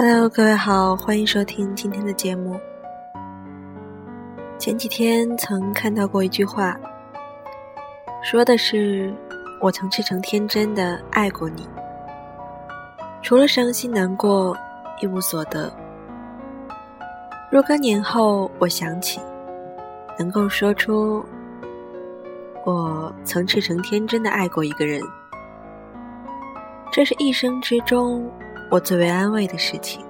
Hello，各位好，欢迎收听今天的节目。前几天曾看到过一句话，说的是我曾赤诚天真的爱过你，除了伤心难过，一无所得。若干年后，我想起，能够说出我曾赤诚天真的爱过一个人，这是一生之中。我最为安慰的事情，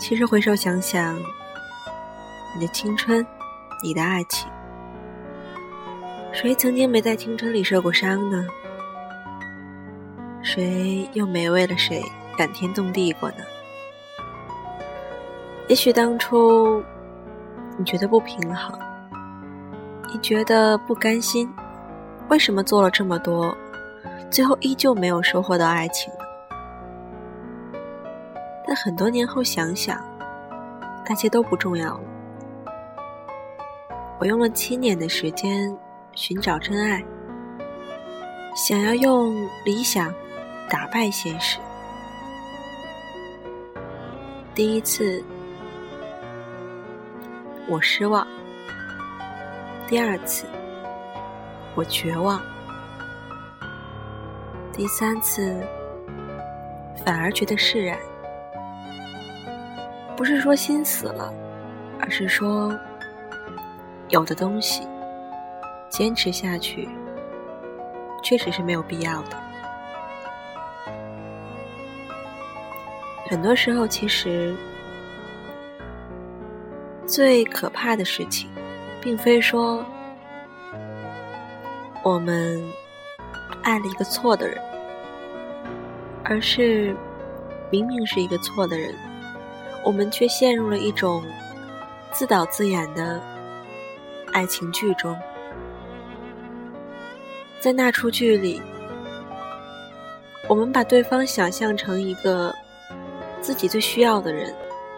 其实回首想想，你的青春，你的爱情，谁曾经没在青春里受过伤呢？谁又没为了谁感天动地过呢？也许当初你觉得不平衡，你觉得不甘心，为什么做了这么多？最后依旧没有收获到爱情，但很多年后想想，那些都不重要了。我用了七年的时间寻找真爱，想要用理想打败现实。第一次，我失望；第二次，我绝望。第三次，反而觉得释然。不是说心死了，而是说，有的东西坚持下去，确实是没有必要的。很多时候，其实最可怕的事情，并非说我们。爱了一个错的人，而是明明是一个错的人，我们却陷入了一种自导自演的爱情剧中。在那出剧里，我们把对方想象成一个自己最需要的人，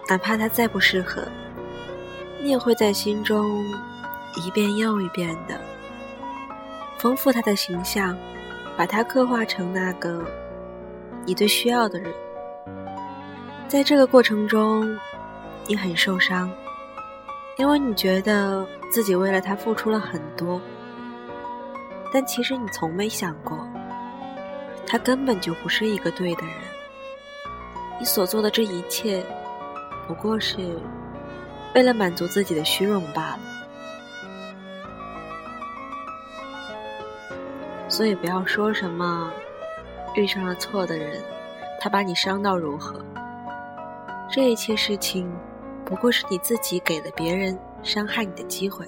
哪怕他再不适合，你也会在心中一遍又一遍的丰富他的形象。把他刻画成那个你最需要的人，在这个过程中，你很受伤，因为你觉得自己为了他付出了很多，但其实你从没想过，他根本就不是一个对的人。你所做的这一切，不过是为了满足自己的虚荣罢了。所以不要说什么遇上了错的人，他把你伤到如何？这一切事情不过是你自己给了别人伤害你的机会。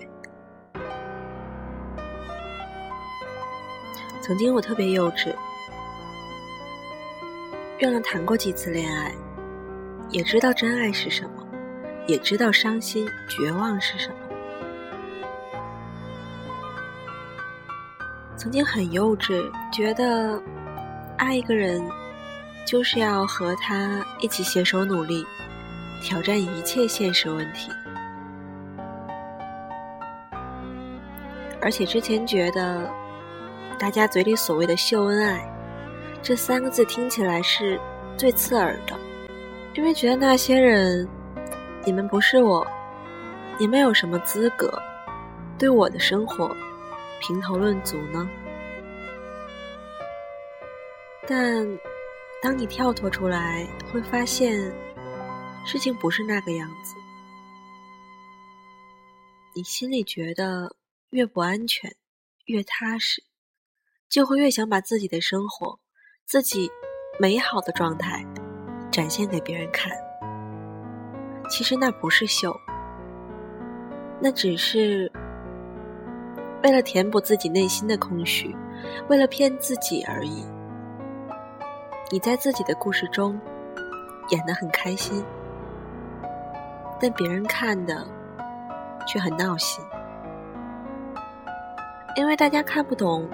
曾经我特别幼稚，愿了谈过几次恋爱，也知道真爱是什么，也知道伤心绝望是什么。曾经很幼稚，觉得爱一个人就是要和他一起携手努力，挑战一切现实问题。而且之前觉得，大家嘴里所谓的秀恩爱这三个字听起来是最刺耳的，因为觉得那些人，你们不是我，你们有什么资格对我的生活？评头论足呢？但当你跳脱出来，会发现事情不是那个样子。你心里觉得越不安全、越踏实，就会越想把自己的生活、自己美好的状态展现给别人看。其实那不是秀，那只是。为了填补自己内心的空虚，为了骗自己而已。你在自己的故事中演得很开心，但别人看的却很闹心，因为大家看不懂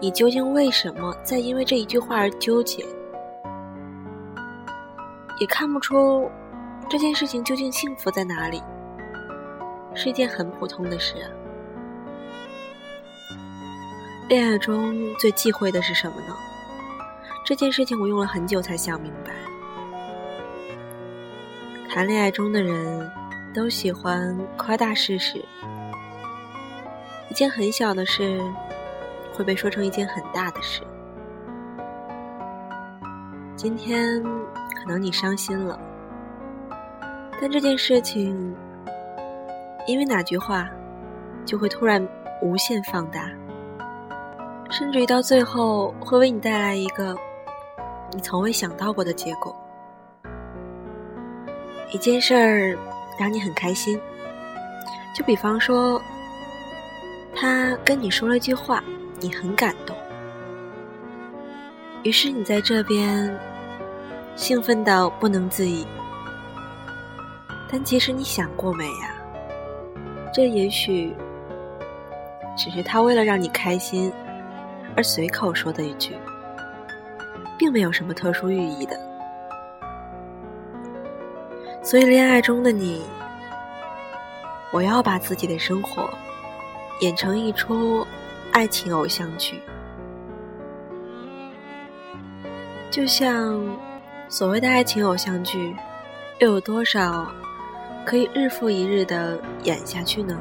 你究竟为什么在因为这一句话而纠结，也看不出这件事情究竟幸福在哪里，是一件很普通的事啊。恋爱中最忌讳的是什么呢？这件事情我用了很久才想明白。谈恋爱中的人都喜欢夸大事实，一件很小的事会被说成一件很大的事。今天可能你伤心了，但这件事情因为哪句话就会突然无限放大，甚至于到最后会为你带来一个。你从未想到过的结果。一件事儿让你很开心，就比方说，他跟你说了一句话，你很感动，于是你在这边兴奋到不能自已。但其实你想过没呀？这也许只是他为了让你开心而随口说的一句。并没有什么特殊寓意的，所以恋爱中的你，我要把自己的生活演成一出爱情偶像剧，就像所谓的爱情偶像剧，又有多少可以日复一日的演下去呢？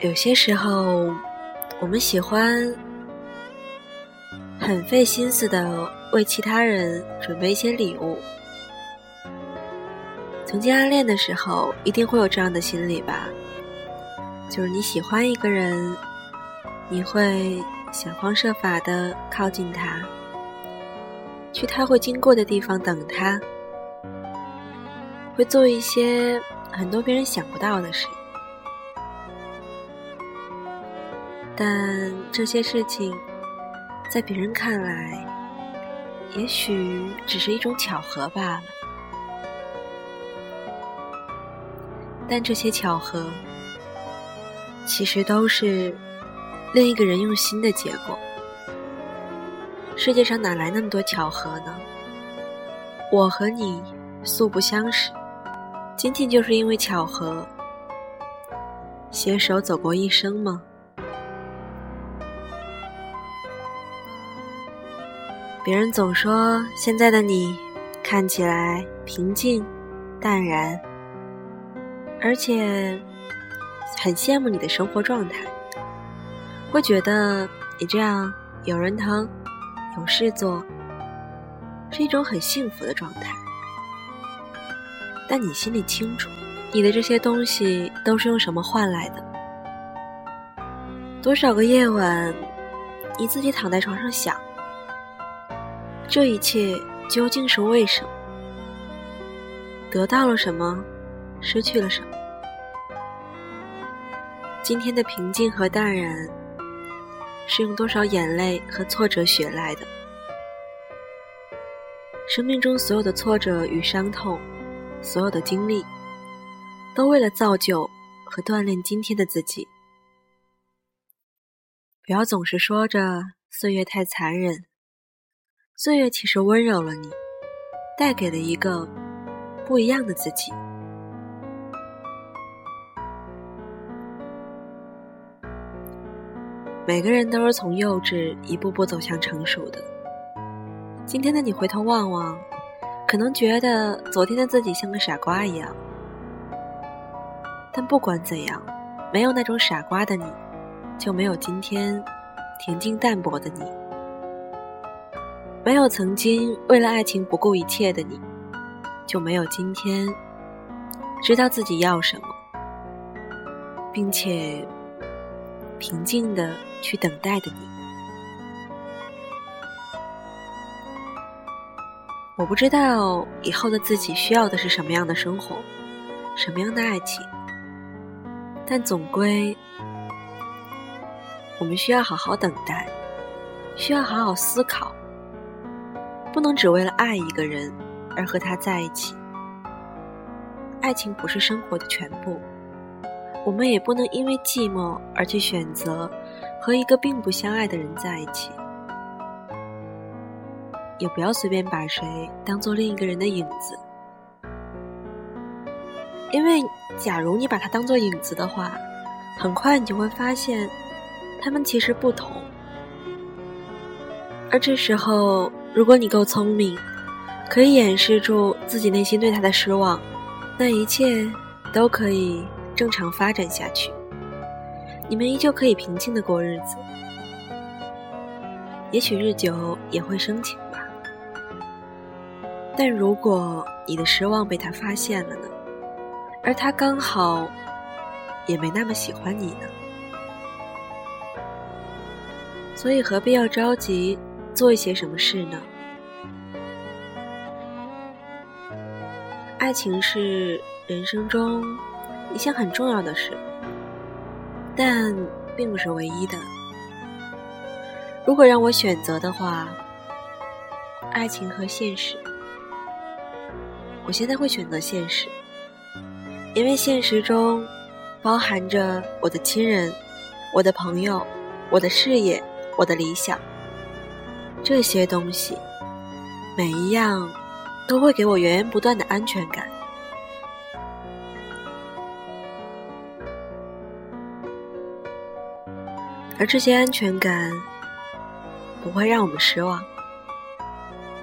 有些时候，我们喜欢很费心思的为其他人准备一些礼物。曾经暗恋的时候，一定会有这样的心理吧？就是你喜欢一个人，你会想方设法的靠近他，去他会经过的地方等他，会做一些很多别人想不到的事。但这些事情，在别人看来，也许只是一种巧合罢了。但这些巧合，其实都是另一个人用心的结果。世界上哪来那么多巧合呢？我和你素不相识，仅仅就是因为巧合，携手走过一生吗？别人总说现在的你看起来平静、淡然，而且很羡慕你的生活状态，会觉得你这样有人疼、有事做，是一种很幸福的状态。但你心里清楚，你的这些东西都是用什么换来的？多少个夜晚，你自己躺在床上想。这一切究竟是为什么？得到了什么，失去了什么？今天的平静和淡然，是用多少眼泪和挫折学来的？生命中所有的挫折与伤痛，所有的经历，都为了造就和锻炼今天的自己。不要总是说着岁月太残忍。岁月其实温柔了你，带给了一个不一样的自己。每个人都是从幼稚一步步走向成熟的。今天的你回头望望，可能觉得昨天的自己像个傻瓜一样。但不管怎样，没有那种傻瓜的你，就没有今天恬静淡泊的你。没有曾经为了爱情不顾一切的你，就没有今天知道自己要什么，并且平静的去等待的你。我不知道以后的自己需要的是什么样的生活，什么样的爱情，但总归我们需要好好等待，需要好好思考。不能只为了爱一个人而和他在一起。爱情不是生活的全部，我们也不能因为寂寞而去选择和一个并不相爱的人在一起。也不要随便把谁当做另一个人的影子，因为假如你把他当做影子的话，很快你就会发现，他们其实不同。而这时候，如果你够聪明，可以掩饰住自己内心对他的失望，那一切都可以正常发展下去。你们依旧可以平静的过日子，也许日久也会生情吧。但如果你的失望被他发现了呢？而他刚好也没那么喜欢你呢，所以何必要着急做一些什么事呢？爱情是人生中一项很重要的事，但并不是唯一的。如果让我选择的话，爱情和现实，我现在会选择现实，因为现实中包含着我的亲人、我的朋友、我的事业、我的理想，这些东西，每一样。都会给我源源不断的安全感，而这些安全感不会让我们失望，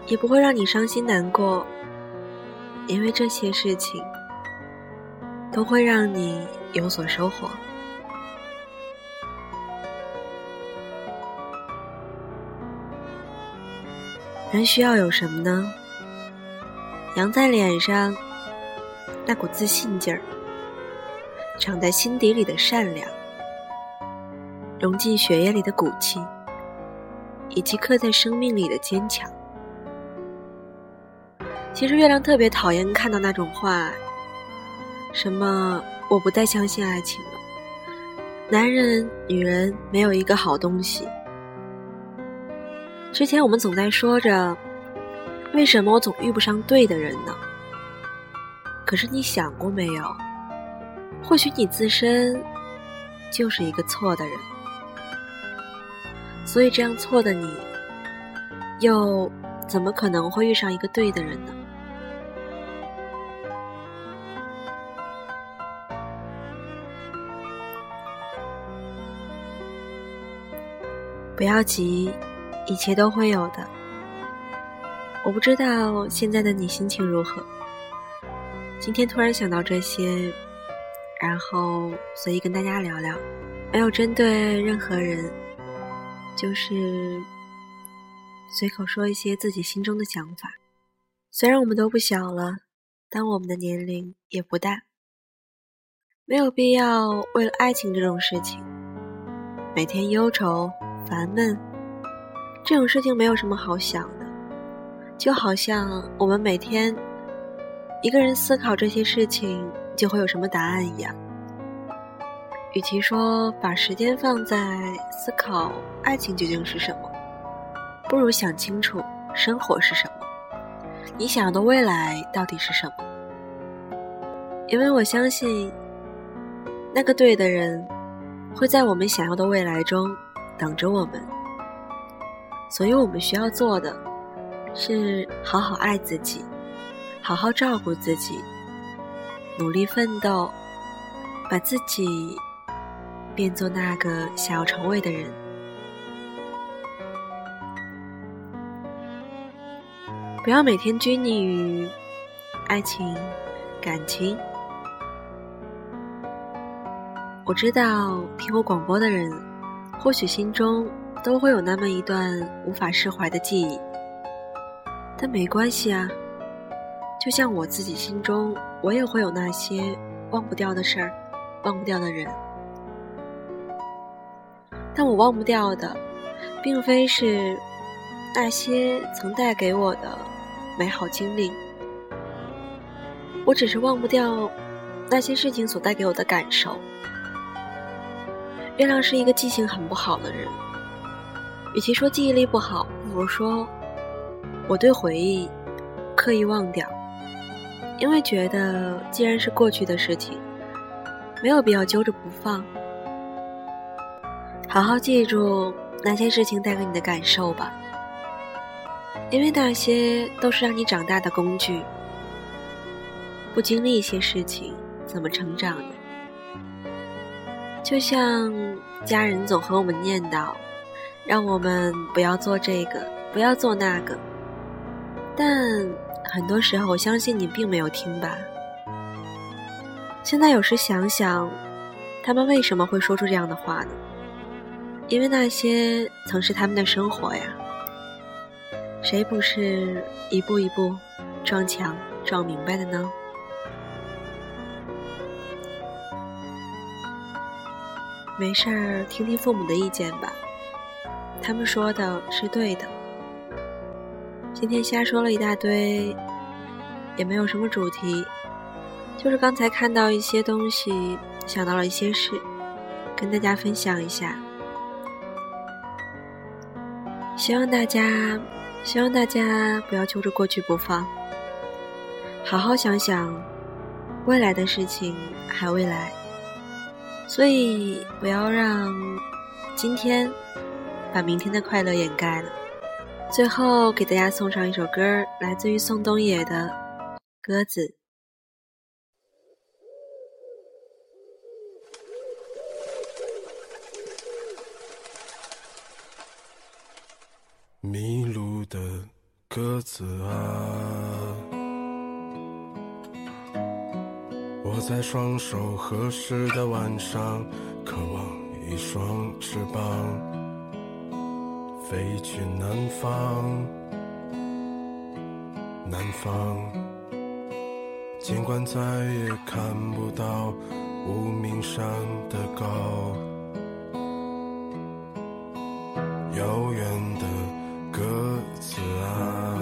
也不会让你伤心难过，因为这些事情都会让你有所收获。人需要有什么呢？扬在脸上那股自信劲儿，藏在心底里的善良，融进血液里的骨气，以及刻在生命里的坚强。其实月亮特别讨厌看到那种话，什么我不再相信爱情了，男人女人没有一个好东西。之前我们总在说着。为什么我总遇不上对的人呢？可是你想过没有？或许你自身就是一个错的人，所以这样错的你，又怎么可能会遇上一个对的人呢？不要急，一切都会有的。我不知道现在的你心情如何。今天突然想到这些，然后随意跟大家聊聊，没有针对任何人，就是随口说一些自己心中的想法。虽然我们都不小了，但我们的年龄也不大，没有必要为了爱情这种事情每天忧愁烦闷。这种事情没有什么好想的。就好像我们每天一个人思考这些事情，就会有什么答案一样。与其说把时间放在思考爱情究竟是什么，不如想清楚生活是什么，你想要的未来到底是什么。因为我相信，那个对的人会在我们想要的未来中等着我们，所以我们需要做的。是好好爱自己，好好照顾自己，努力奋斗，把自己变做那个想要成为的人。不要每天拘泥于爱情、感情。我知道听我广播的人，或许心中都会有那么一段无法释怀的记忆。但没关系啊，就像我自己心中，我也会有那些忘不掉的事儿，忘不掉的人。但我忘不掉的，并非是那些曾带给我的美好经历，我只是忘不掉那些事情所带给我的感受。月亮是一个记性很不好的人，与其说记忆力不好，不如说。我对回忆刻意忘掉，因为觉得既然是过去的事情，没有必要揪着不放。好好记住那些事情带给你的感受吧，因为那些都是让你长大的工具。不经历一些事情，怎么成长呢？就像家人总和我们念叨，让我们不要做这个，不要做那个。但很多时候，我相信你并没有听吧。现在有时想想，他们为什么会说出这样的话呢？因为那些曾是他们的生活呀。谁不是一步一步撞墙撞明白的呢？没事儿，听听父母的意见吧，他们说的是对的。今天瞎说了一大堆，也没有什么主题，就是刚才看到一些东西，想到了一些事，跟大家分享一下。希望大家，希望大家不要揪着过去不放，好好想想未来的事情，还未来。所以，不要让今天把明天的快乐掩盖了。最后，给大家送上一首歌，来自于宋冬野的《鸽子》。迷路的鸽子啊。我在双手合十的晚上，渴望一双翅膀，飞去南方。南方，尽管再也看不到无名山的高，遥远的鸽子啊，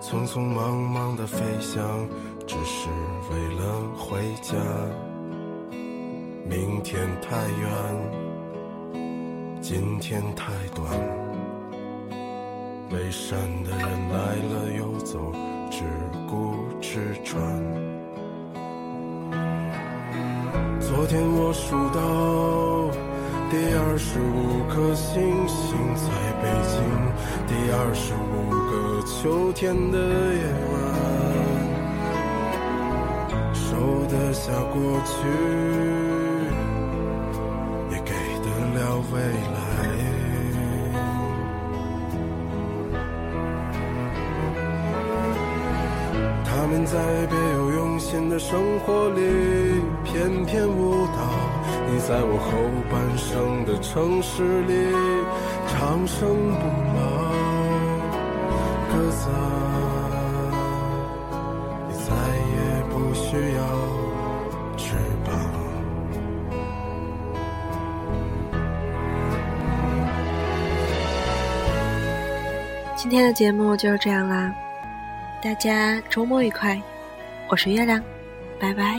匆匆忙忙的飞翔。只是为了回家。明天太远，今天太短。背山的人来了又走，只顾吃穿。昨天我数到第二十五颗星星，在北京，第二十五个秋天的夜晚。收得下过去，未来。他们在别有用心的生活里翩翩舞蹈，你在我后半生的城市里长生不老，鸽子今天的节目就是这样啦，大家周末愉快，我是月亮，拜拜。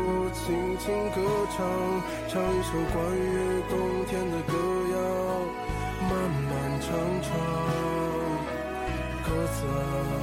轻轻歌唱，唱一首关于冬天的歌谣，漫漫长长。歌词啊，